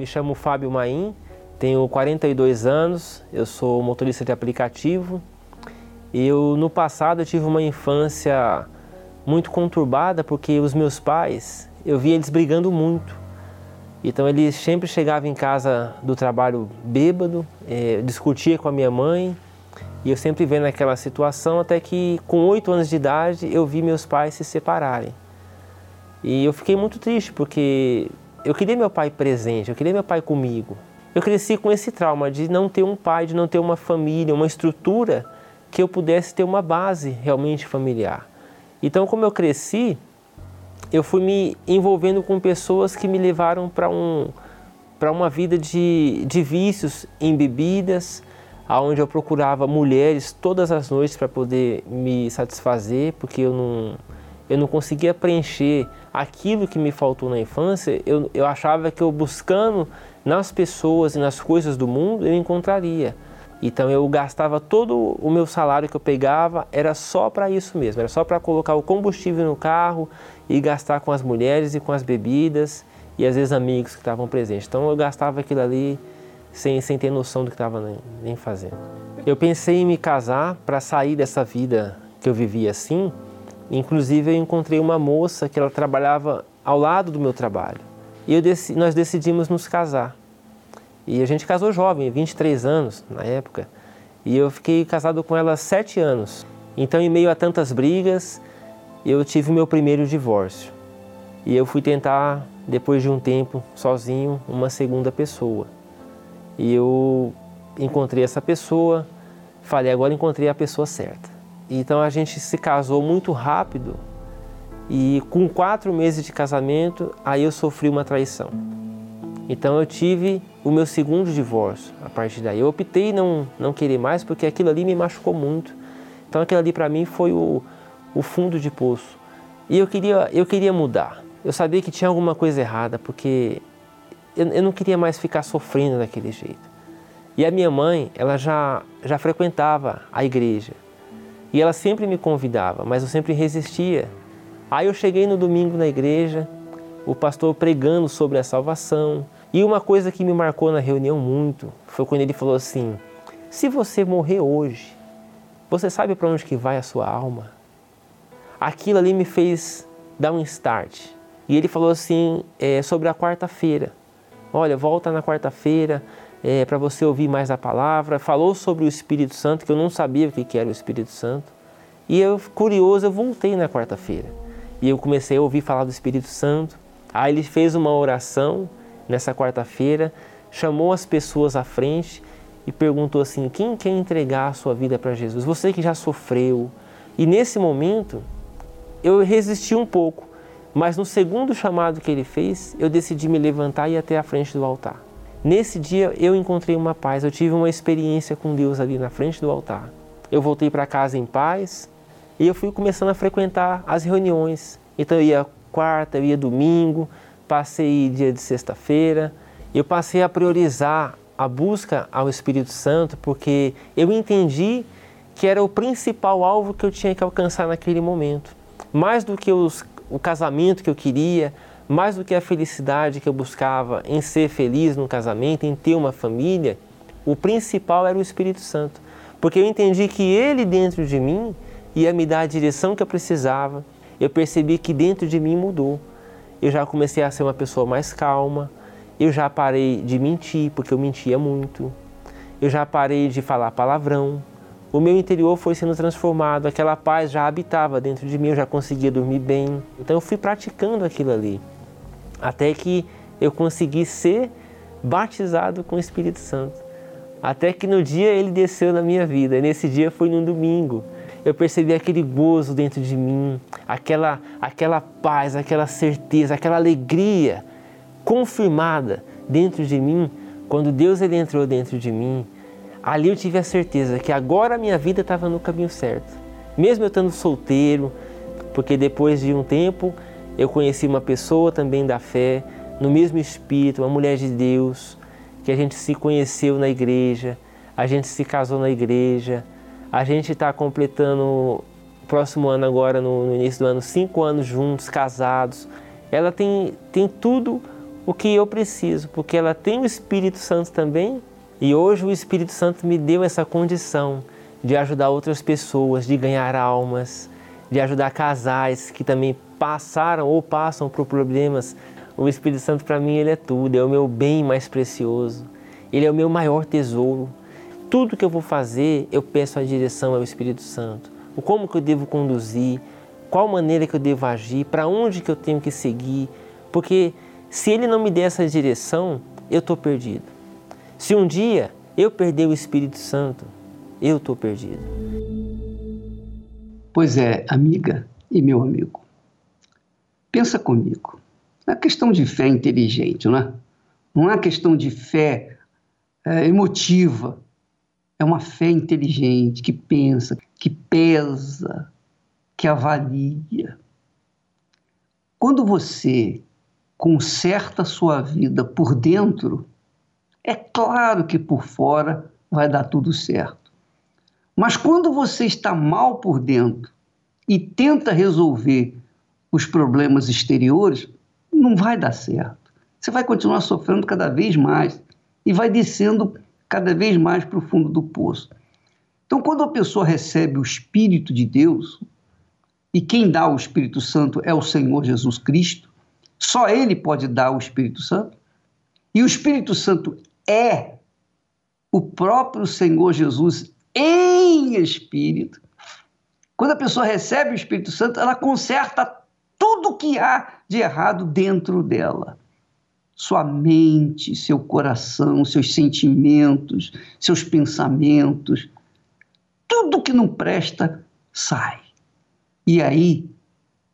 Me chamo Fábio Maim, tenho 42 anos, eu sou motorista de aplicativo. Eu no passado eu tive uma infância muito conturbada porque os meus pais, eu via eles brigando muito. Então eles sempre chegavam em casa do trabalho bêbado, é, discutia com a minha mãe e eu sempre vendo aquela situação até que com oito anos de idade eu vi meus pais se separarem. E eu fiquei muito triste porque eu queria meu pai presente, eu queria meu pai comigo. Eu cresci com esse trauma de não ter um pai, de não ter uma família, uma estrutura que eu pudesse ter uma base realmente familiar. Então, como eu cresci, eu fui me envolvendo com pessoas que me levaram para um, uma vida de, de vícios em bebidas, aonde eu procurava mulheres todas as noites para poder me satisfazer, porque eu não, eu não conseguia preencher aquilo que me faltou na infância. Eu, eu achava que eu buscando nas pessoas e nas coisas do mundo eu encontraria. Então eu gastava todo o meu salário que eu pegava, era só para isso mesmo, era só para colocar o combustível no carro e gastar com as mulheres e com as bebidas e às vezes amigos que estavam presentes. Então eu gastava aquilo ali sem, sem ter noção do que estava nem, nem fazendo. Eu pensei em me casar para sair dessa vida que eu vivia assim. Inclusive eu encontrei uma moça que ela trabalhava ao lado do meu trabalho. E eu nós decidimos nos casar. E a gente casou jovem, 23 anos na época. E eu fiquei casado com ela sete anos. Então, em meio a tantas brigas, eu tive meu primeiro divórcio. E eu fui tentar, depois de um tempo, sozinho, uma segunda pessoa. E eu encontrei essa pessoa, falei, agora encontrei a pessoa certa. Então a gente se casou muito rápido e com quatro meses de casamento, aí eu sofri uma traição. Então eu tive o meu segundo divórcio a partir daí. Eu optei não não querer mais porque aquilo ali me machucou muito. Então aquilo ali para mim foi o, o fundo de poço. E eu queria eu queria mudar. Eu sabia que tinha alguma coisa errada porque eu, eu não queria mais ficar sofrendo daquele jeito. E a minha mãe, ela já já frequentava a igreja. E ela sempre me convidava, mas eu sempre resistia. Aí eu cheguei no domingo na igreja, o pastor pregando sobre a salvação, e uma coisa que me marcou na reunião muito foi quando ele falou assim: se você morrer hoje, você sabe para onde que vai a sua alma? Aquilo ali me fez dar um start. E ele falou assim é, sobre a quarta-feira. Olha, volta na quarta-feira é, para você ouvir mais a palavra. Falou sobre o Espírito Santo, que eu não sabia o que era o Espírito Santo. E eu, curioso, eu voltei na quarta-feira. E eu comecei a ouvir falar do Espírito Santo. Aí ele fez uma oração nessa quarta-feira, chamou as pessoas à frente e perguntou assim: quem quer entregar a sua vida para Jesus? Você que já sofreu. E nesse momento eu resisti um pouco, mas no segundo chamado que ele fez, eu decidi me levantar e ir até a frente do altar. Nesse dia eu encontrei uma paz, eu tive uma experiência com Deus ali na frente do altar. Eu voltei para casa em paz e eu fui começando a frequentar as reuniões. Então eu ia quarta, eu ia domingo, passei dia de sexta-feira, eu passei a priorizar a busca ao Espírito Santo porque eu entendi que era o principal alvo que eu tinha que alcançar naquele momento. Mais do que os, o casamento que eu queria, mais do que a felicidade que eu buscava em ser feliz no casamento, em ter uma família, o principal era o Espírito Santo. Porque eu entendi que ele dentro de mim ia me dar a direção que eu precisava. Eu percebi que dentro de mim mudou. Eu já comecei a ser uma pessoa mais calma, eu já parei de mentir, porque eu mentia muito, eu já parei de falar palavrão, o meu interior foi sendo transformado, aquela paz já habitava dentro de mim, eu já conseguia dormir bem. Então eu fui praticando aquilo ali, até que eu consegui ser batizado com o Espírito Santo. Até que no dia ele desceu na minha vida, e nesse dia foi num domingo eu percebi aquele gozo dentro de mim, aquela, aquela paz, aquela certeza, aquela alegria confirmada dentro de mim, quando Deus ele entrou dentro de mim, ali eu tive a certeza que agora a minha vida estava no caminho certo. Mesmo eu estando solteiro, porque depois de um tempo eu conheci uma pessoa também da fé, no mesmo espírito, uma mulher de Deus, que a gente se conheceu na igreja, a gente se casou na igreja, a gente está completando próximo ano agora, no, no, início do ano, cinco anos juntos, casados. Ela tem, tem tudo o que eu preciso, porque ela tem o Espírito Santo também. E hoje o Espírito Santo me deu essa condição de ajudar outras pessoas, de ganhar almas, de ajudar casais que também passaram ou passam por problemas. O Espírito Santo para mim ele é tudo, é o meu bem mais precioso. Ele é o meu maior tesouro tudo que eu vou fazer, eu peço a direção ao Espírito Santo. O como que eu devo conduzir, qual maneira que eu devo agir, para onde que eu tenho que seguir, porque se ele não me der essa direção, eu estou perdido. Se um dia eu perder o Espírito Santo, eu estou perdido. Pois é, amiga e meu amigo, pensa comigo. Não é questão de fé inteligente, não é? Não é questão de fé é, emotiva, é uma fé inteligente, que pensa, que pesa, que avalia. Quando você conserta a sua vida por dentro, é claro que por fora vai dar tudo certo. Mas quando você está mal por dentro e tenta resolver os problemas exteriores, não vai dar certo. você vai continuar sofrendo cada vez mais e vai descendo cada vez mais para o fundo do poço. Então, quando a pessoa recebe o Espírito de Deus, e quem dá o Espírito Santo é o Senhor Jesus Cristo, só Ele pode dar o Espírito Santo, e o Espírito Santo é o próprio Senhor Jesus em espírito. Quando a pessoa recebe o Espírito Santo, ela conserta tudo que há de errado dentro dela. Sua mente, seu coração, seus sentimentos, seus pensamentos, tudo que não presta sai. E aí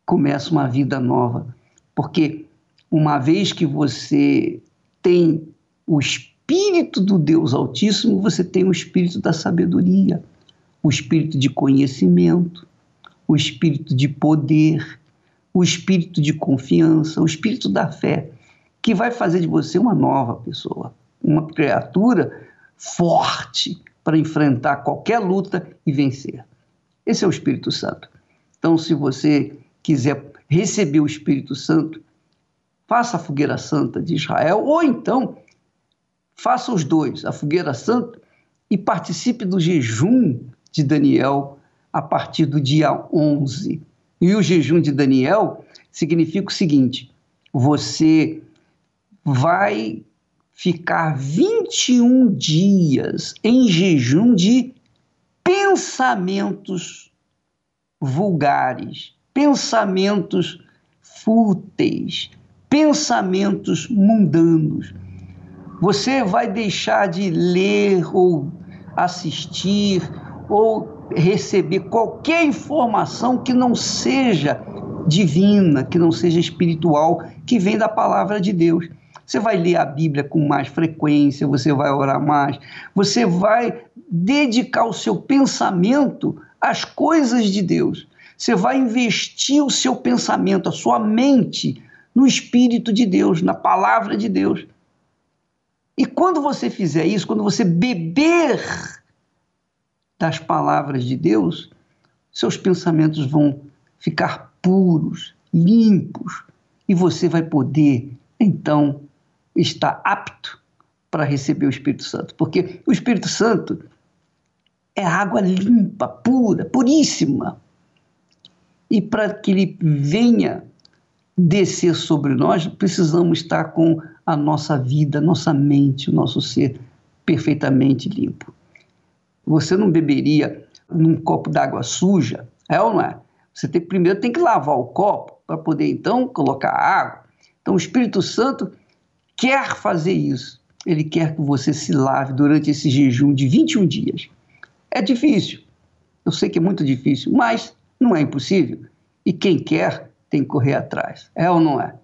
começa uma vida nova, porque uma vez que você tem o Espírito do Deus Altíssimo, você tem o Espírito da sabedoria, o Espírito de conhecimento, o Espírito de poder, o Espírito de confiança, o Espírito da fé, que vai fazer de você uma nova pessoa, uma criatura forte, para enfrentar qualquer luta e vencer. Esse é o Espírito Santo. Então, se você quiser receber o Espírito Santo, faça a fogueira santa de Israel, ou então faça os dois, a fogueira santa, e participe do jejum de Daniel a partir do dia 11. E o jejum de Daniel significa o seguinte: você vai ficar 21 dias em jejum de pensamentos vulgares, pensamentos fúteis, pensamentos mundanos. Você vai deixar de ler ou assistir ou receber qualquer informação que não seja divina, que não seja espiritual, que vem da palavra de Deus. Você vai ler a Bíblia com mais frequência, você vai orar mais, você vai dedicar o seu pensamento às coisas de Deus. Você vai investir o seu pensamento, a sua mente no Espírito de Deus, na palavra de Deus. E quando você fizer isso, quando você beber das palavras de Deus, seus pensamentos vão ficar puros, limpos, e você vai poder, então, está apto para receber o Espírito Santo, porque o Espírito Santo é água limpa, pura, puríssima. E para que ele venha descer sobre nós, precisamos estar com a nossa vida, nossa mente, o nosso ser perfeitamente limpo. Você não beberia num copo d'água suja, é ou não é? Você tem, primeiro tem que lavar o copo para poder então colocar água. Então o Espírito Santo quer fazer isso. Ele quer que você se lave durante esse jejum de 21 dias. É difícil. Eu sei que é muito difícil, mas não é impossível. E quem quer tem que correr atrás. É ou não é?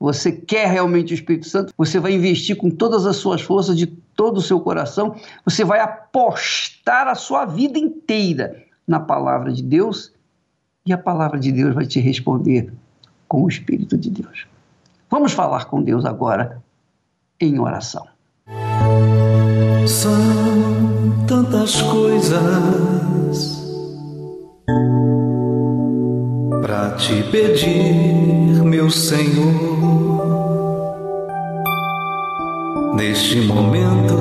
Você quer realmente o Espírito Santo? Você vai investir com todas as suas forças, de todo o seu coração. Você vai apostar a sua vida inteira na palavra de Deus. E a palavra de Deus vai te responder com o Espírito de Deus. Vamos falar com Deus agora em oração. São tantas coisas para te pedir, meu Senhor. Neste momento,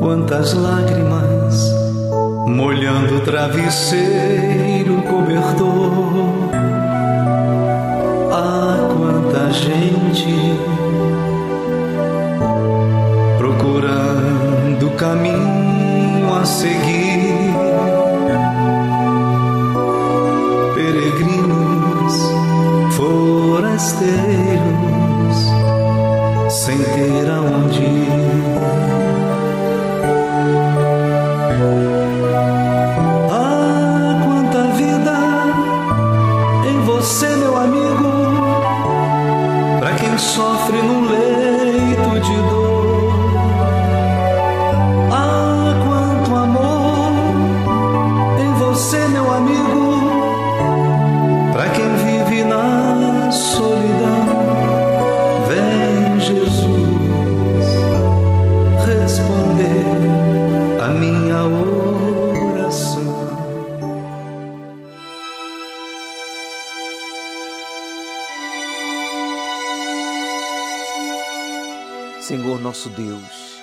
quantas lágrimas molhando o travesseiro cobertor. Ah, quanta gente procurando caminho a seguir. Peregrinos, forasteiros,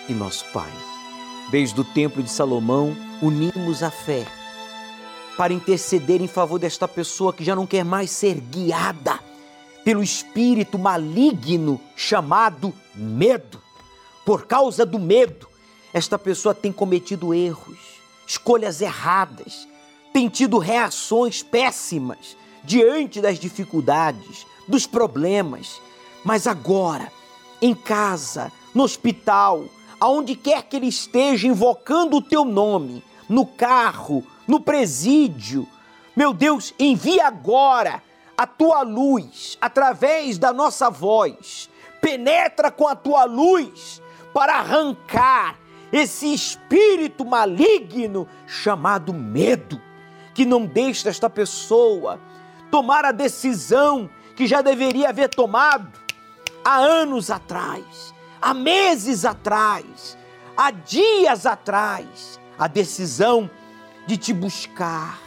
e nosso Pai, desde o Templo de Salomão, unimos a fé para interceder em favor desta pessoa que já não quer mais ser guiada pelo espírito maligno chamado medo. Por causa do medo, esta pessoa tem cometido erros, escolhas erradas, tem tido reações péssimas diante das dificuldades, dos problemas. Mas agora, em casa, no hospital, aonde quer que ele esteja invocando o teu nome, no carro, no presídio, meu Deus, envia agora a tua luz através da nossa voz. Penetra com a tua luz para arrancar esse espírito maligno chamado medo, que não deixa esta pessoa tomar a decisão que já deveria haver tomado há anos atrás, há meses atrás, há dias atrás, a decisão de te buscar,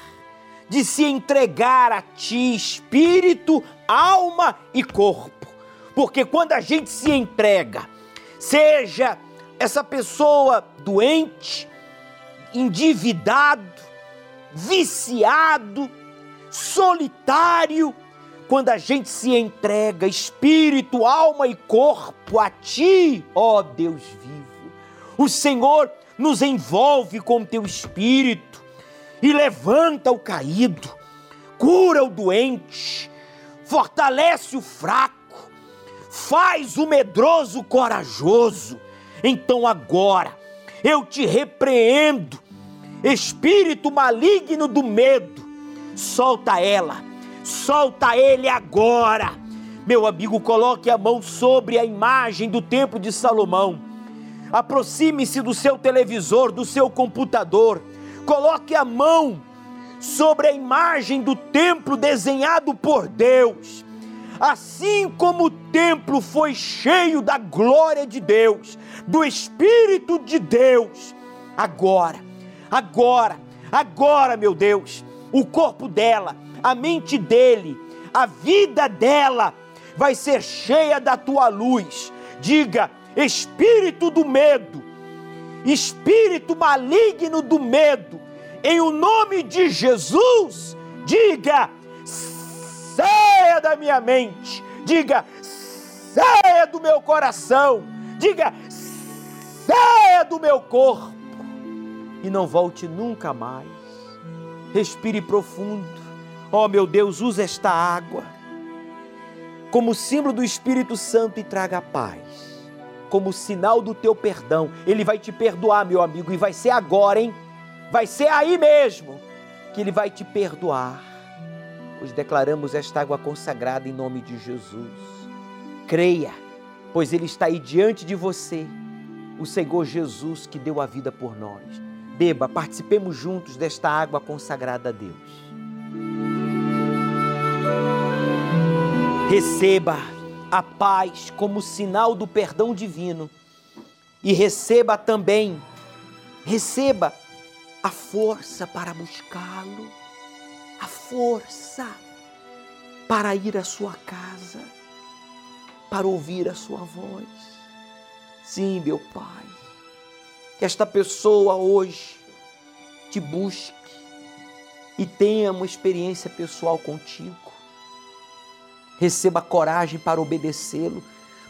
de se entregar a ti, espírito, alma e corpo. Porque quando a gente se entrega, seja essa pessoa doente, endividado, viciado, solitário, quando a gente se entrega espírito, alma e corpo a ti, ó Deus vivo, o Senhor nos envolve com teu espírito e levanta o caído, cura o doente, fortalece o fraco, faz o medroso corajoso. Então agora eu te repreendo, espírito maligno do medo, solta ela, solta ele agora. Meu amigo, coloque a mão sobre a imagem do Templo de Salomão. Aproxime-se do seu televisor, do seu computador. Coloque a mão sobre a imagem do templo desenhado por Deus. Assim como o templo foi cheio da glória de Deus, do Espírito de Deus, agora, agora, agora, meu Deus, o corpo dela, a mente dele, a vida dela vai ser cheia da tua luz. Diga, espírito do medo, espírito maligno do medo, em o nome de Jesus, diga, saia da minha mente, diga, saia do meu coração, diga, saia do meu corpo e não volte nunca mais. Respire profundo. Oh meu Deus, usa esta água como símbolo do Espírito Santo e traga paz. Como sinal do teu perdão. Ele vai te perdoar, meu amigo, e vai ser agora, hein? Vai ser aí mesmo que ele vai te perdoar Hoje declaramos esta água consagrada em nome de Jesus. Creia, pois Ele está aí diante de você, o Senhor Jesus que deu a vida por nós. Beba, participemos juntos desta água consagrada a Deus. Receba a paz como sinal do perdão divino e receba também, receba a força para buscá-lo a força para ir à sua casa, para ouvir a sua voz. Sim, meu Pai, que esta pessoa hoje te busque e tenha uma experiência pessoal contigo. Receba coragem para obedecê-lo,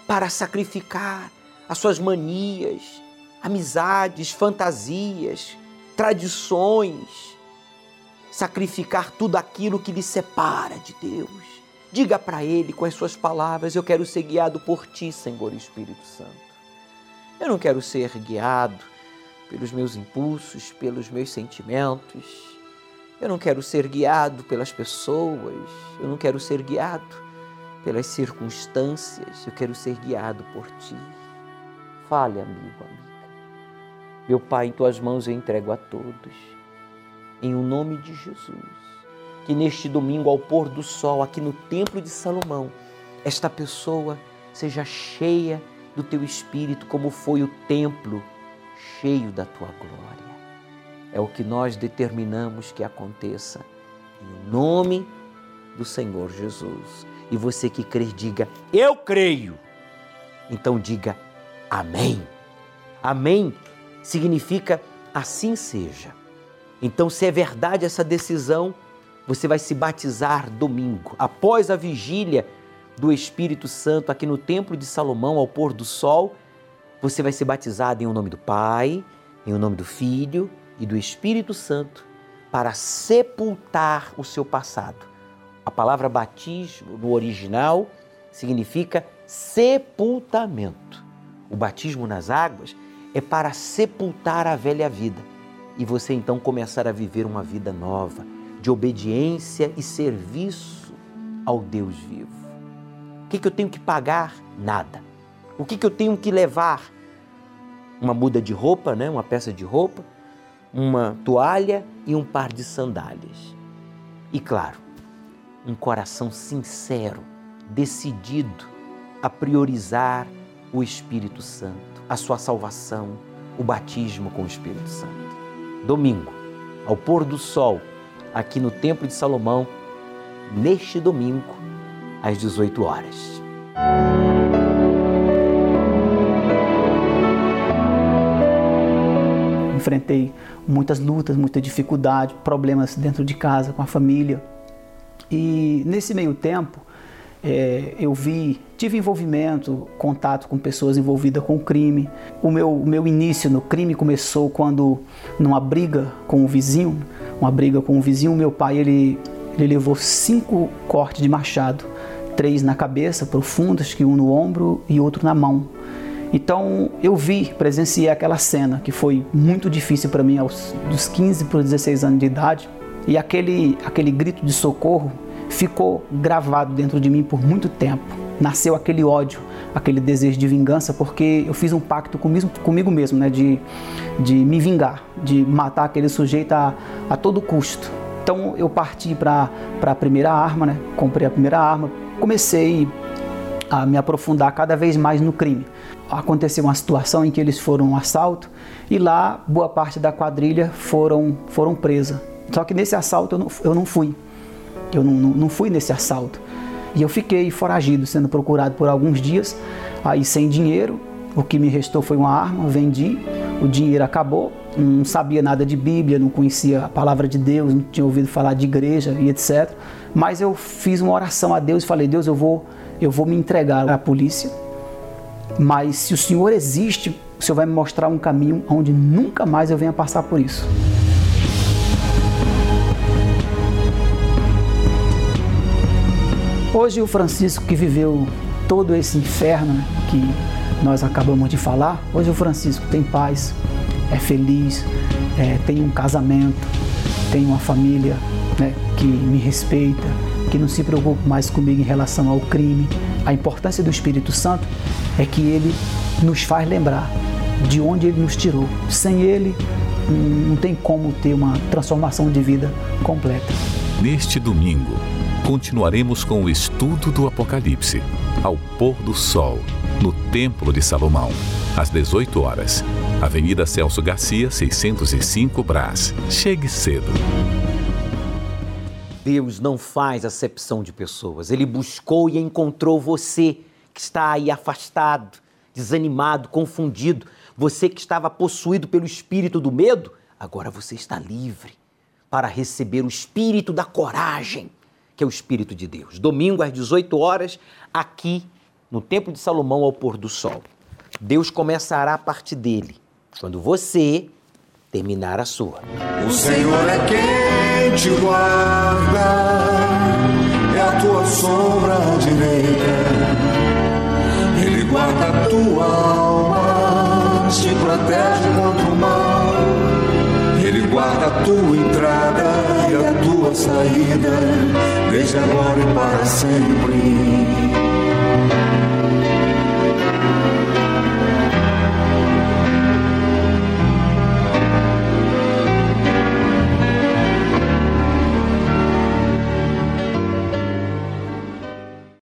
para sacrificar as suas manias, amizades, fantasias, tradições, sacrificar tudo aquilo que lhe separa de Deus. Diga para Ele com as suas palavras: Eu quero ser guiado por Ti, Senhor Espírito Santo. Eu não quero ser guiado pelos meus impulsos, pelos meus sentimentos. Eu não quero ser guiado pelas pessoas. Eu não quero ser guiado pelas circunstâncias. Eu quero ser guiado por Ti. Fale, amigo, amiga. Meu Pai, em Tuas mãos eu entrego a todos em o nome de Jesus. Que neste domingo, ao pôr do sol, aqui no Templo de Salomão, esta pessoa seja cheia do teu espírito, como foi o templo cheio da tua glória. É o que nós determinamos que aconteça, em nome do Senhor Jesus. E você que crê, diga: Eu creio. Então diga: Amém. Amém significa assim seja. Então, se é verdade essa decisão, você vai se batizar domingo, após a vigília do Espírito Santo aqui no Templo de Salomão, ao pôr do sol. Você vai ser batizado em o nome do Pai, em o nome do Filho e do Espírito Santo para sepultar o seu passado. A palavra batismo no original significa sepultamento. O batismo nas águas é para sepultar a velha vida e você então começar a viver uma vida nova, de obediência e serviço ao Deus vivo. O que, que eu tenho que pagar? Nada. O que, que eu tenho que levar? Uma muda de roupa, né? uma peça de roupa, uma toalha e um par de sandálias. E claro, um coração sincero, decidido a priorizar o Espírito Santo, a sua salvação, o batismo com o Espírito Santo domingo, ao pôr do sol, aqui no Templo de Salomão, neste domingo, às 18 horas. Enfrentei muitas lutas, muita dificuldade, problemas dentro de casa, com a família. E nesse meio tempo, é, eu vi, tive envolvimento, contato com pessoas envolvidas com crime. O meu, o meu início no crime começou quando, numa briga com o vizinho, uma briga com o vizinho, meu pai ele, ele levou cinco cortes de machado, três na cabeça, profundos, que um no ombro e outro na mão. Então eu vi, presenciei aquela cena que foi muito difícil para mim aos dos 15 para os 16 anos de idade. E aquele, aquele grito de socorro ficou gravado dentro de mim por muito tempo. Nasceu aquele ódio, aquele desejo de vingança, porque eu fiz um pacto comigo, comigo mesmo, né, de, de me vingar, de matar aquele sujeito a, a todo custo. Então eu parti para a primeira arma, né, comprei a primeira arma, comecei a me aprofundar cada vez mais no crime. Aconteceu uma situação em que eles foram um assalto e lá boa parte da quadrilha foram, foram presa. Só que nesse assalto eu não, eu não fui. Eu não, não, não fui nesse assalto. E eu fiquei foragido, sendo procurado por alguns dias, aí sem dinheiro. O que me restou foi uma arma, vendi, o dinheiro acabou. Não sabia nada de Bíblia, não conhecia a palavra de Deus, não tinha ouvido falar de igreja e etc. Mas eu fiz uma oração a Deus e falei: Deus, eu vou, eu vou me entregar à polícia. Mas se o Senhor existe, o Senhor vai me mostrar um caminho onde nunca mais eu venha passar por isso. Hoje o Francisco que viveu todo esse inferno né, que nós acabamos de falar, hoje o Francisco tem paz, é feliz, é, tem um casamento, tem uma família né, que me respeita, que não se preocupa mais comigo em relação ao crime. A importância do Espírito Santo é que ele nos faz lembrar de onde ele nos tirou. Sem ele, não tem como ter uma transformação de vida completa. Neste domingo, continuaremos com o estudo do Apocalipse, ao pôr do sol, no Templo de Salomão, às 18 horas. Avenida Celso Garcia, 605 Brás. Chegue cedo. Deus não faz acepção de pessoas. Ele buscou e encontrou você que está aí afastado, desanimado, confundido. Você que estava possuído pelo espírito do medo, agora você está livre para receber o espírito da coragem que é o Espírito de Deus. Domingo às 18 horas, aqui no Templo de Salomão ao pôr do sol. Deus começará a parte dele, quando você terminar a sua. O Senhor é quem te guarda, é a tua sombra direita. Ele guarda a tua alma, te protege contra o mal. Ele guarda a tua entrada saída, desde agora e para sempre.